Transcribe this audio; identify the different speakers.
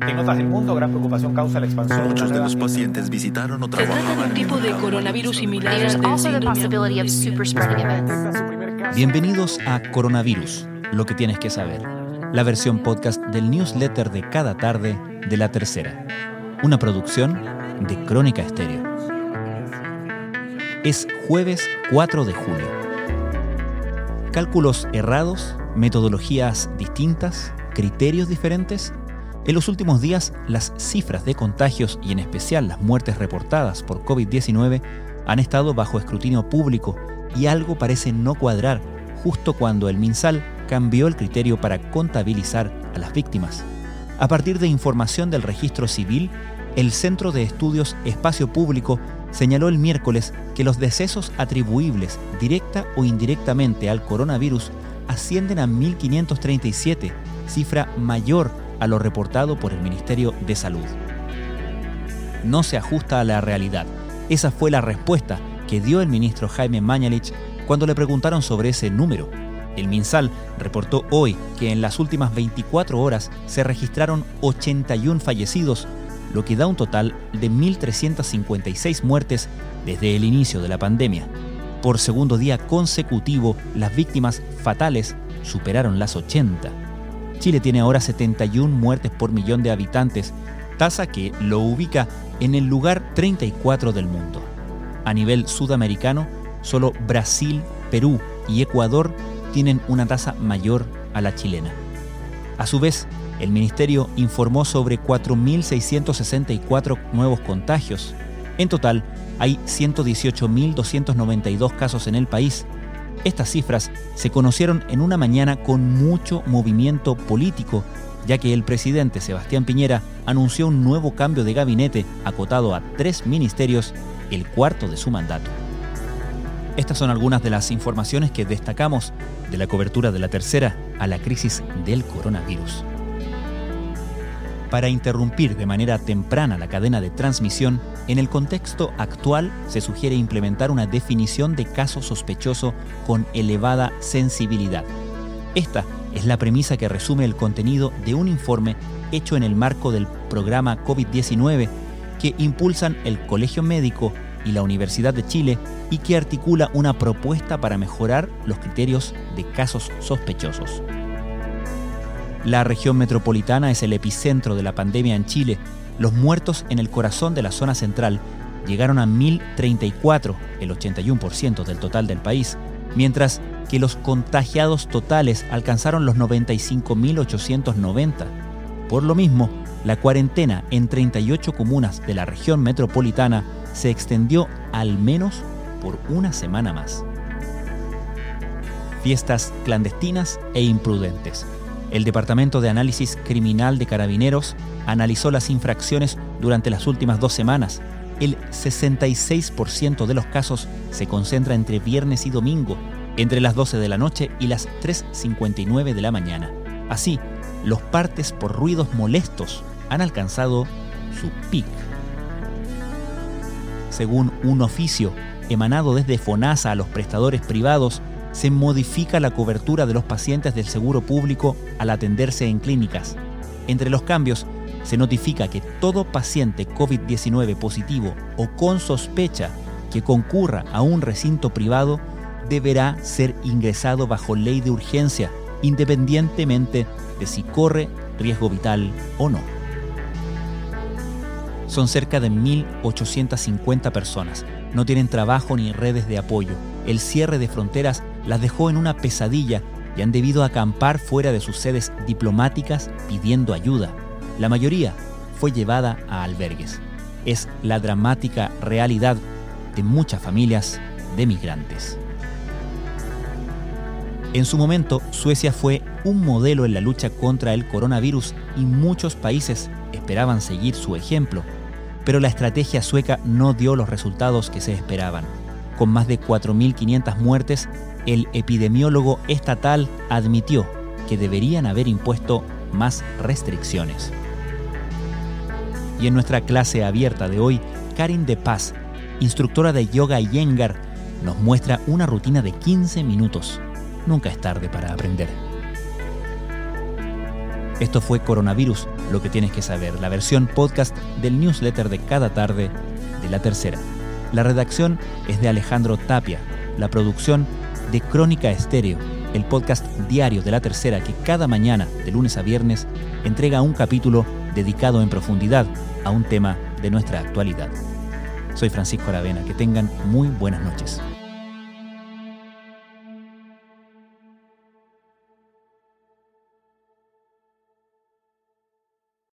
Speaker 1: En otras del mundo, gran preocupación causa la expansión.
Speaker 2: Muchos de los pacientes visitaron o
Speaker 3: Se trata de un tipo de coronavirus similar.
Speaker 4: Bienvenidos a Coronavirus, lo que tienes que saber, la versión podcast del newsletter de cada tarde de La Tercera, una producción de Crónica Estéreo. Es jueves 4 de julio. Cálculos errados, metodologías distintas, criterios diferentes. En los últimos días, las cifras de contagios y en especial las muertes reportadas por COVID-19 han estado bajo escrutinio público y algo parece no cuadrar justo cuando el MinSal cambió el criterio para contabilizar a las víctimas. A partir de información del registro civil, el Centro de Estudios Espacio Público señaló el miércoles que los decesos atribuibles directa o indirectamente al coronavirus ascienden a 1.537, cifra mayor a lo reportado por el Ministerio de Salud. No se ajusta a la realidad. Esa fue la respuesta que dio el ministro Jaime Mañalich cuando le preguntaron sobre ese número. El MinSal reportó hoy que en las últimas 24 horas se registraron 81 fallecidos, lo que da un total de 1.356 muertes desde el inicio de la pandemia. Por segundo día consecutivo, las víctimas fatales superaron las 80. Chile tiene ahora 71 muertes por millón de habitantes, tasa que lo ubica en el lugar 34 del mundo. A nivel sudamericano, solo Brasil, Perú y Ecuador tienen una tasa mayor a la chilena. A su vez, el ministerio informó sobre 4.664 nuevos contagios. En total, hay 118.292 casos en el país. Estas cifras se conocieron en una mañana con mucho movimiento político, ya que el presidente Sebastián Piñera anunció un nuevo cambio de gabinete acotado a tres ministerios, el cuarto de su mandato. Estas son algunas de las informaciones que destacamos de la cobertura de la tercera a la crisis del coronavirus. Para interrumpir de manera temprana la cadena de transmisión, en el contexto actual se sugiere implementar una definición de caso sospechoso con elevada sensibilidad. Esta es la premisa que resume el contenido de un informe hecho en el marco del programa COVID-19 que impulsan el Colegio Médico y la Universidad de Chile y que articula una propuesta para mejorar los criterios de casos sospechosos. La región metropolitana es el epicentro de la pandemia en Chile. Los muertos en el corazón de la zona central llegaron a 1.034, el 81% del total del país, mientras que los contagiados totales alcanzaron los 95.890. Por lo mismo, la cuarentena en 38 comunas de la región metropolitana se extendió al menos por una semana más. Fiestas clandestinas e imprudentes. El Departamento de Análisis Criminal de Carabineros analizó las infracciones durante las últimas dos semanas. El 66% de los casos se concentra entre viernes y domingo, entre las 12 de la noche y las 3.59 de la mañana. Así, los partes por ruidos molestos han alcanzado su pic. Según un oficio emanado desde FONASA a los prestadores privados, se modifica la cobertura de los pacientes del seguro público al atenderse en clínicas. Entre los cambios, se notifica que todo paciente COVID-19 positivo o con sospecha que concurra a un recinto privado deberá ser ingresado bajo ley de urgencia, independientemente de si corre riesgo vital o no. Son cerca de 1.850 personas. No tienen trabajo ni redes de apoyo. El cierre de fronteras las dejó en una pesadilla y han debido acampar fuera de sus sedes diplomáticas pidiendo ayuda. La mayoría fue llevada a albergues. Es la dramática realidad de muchas familias de migrantes. En su momento, Suecia fue un modelo en la lucha contra el coronavirus y muchos países esperaban seguir su ejemplo, pero la estrategia sueca no dio los resultados que se esperaban. Con más de 4.500 muertes, el epidemiólogo estatal admitió que deberían haber impuesto más restricciones. Y en nuestra clase abierta de hoy, Karin De Paz, instructora de yoga y Yengar, nos muestra una rutina de 15 minutos. Nunca es tarde para aprender. Esto fue Coronavirus, lo que tienes que saber, la versión podcast del newsletter de cada tarde de la tercera. La redacción es de Alejandro Tapia, la producción de Crónica Estéreo, el podcast diario de la tercera que cada mañana, de lunes a viernes, entrega un capítulo dedicado en profundidad a un tema de nuestra actualidad. Soy Francisco Aravena, que tengan muy buenas noches.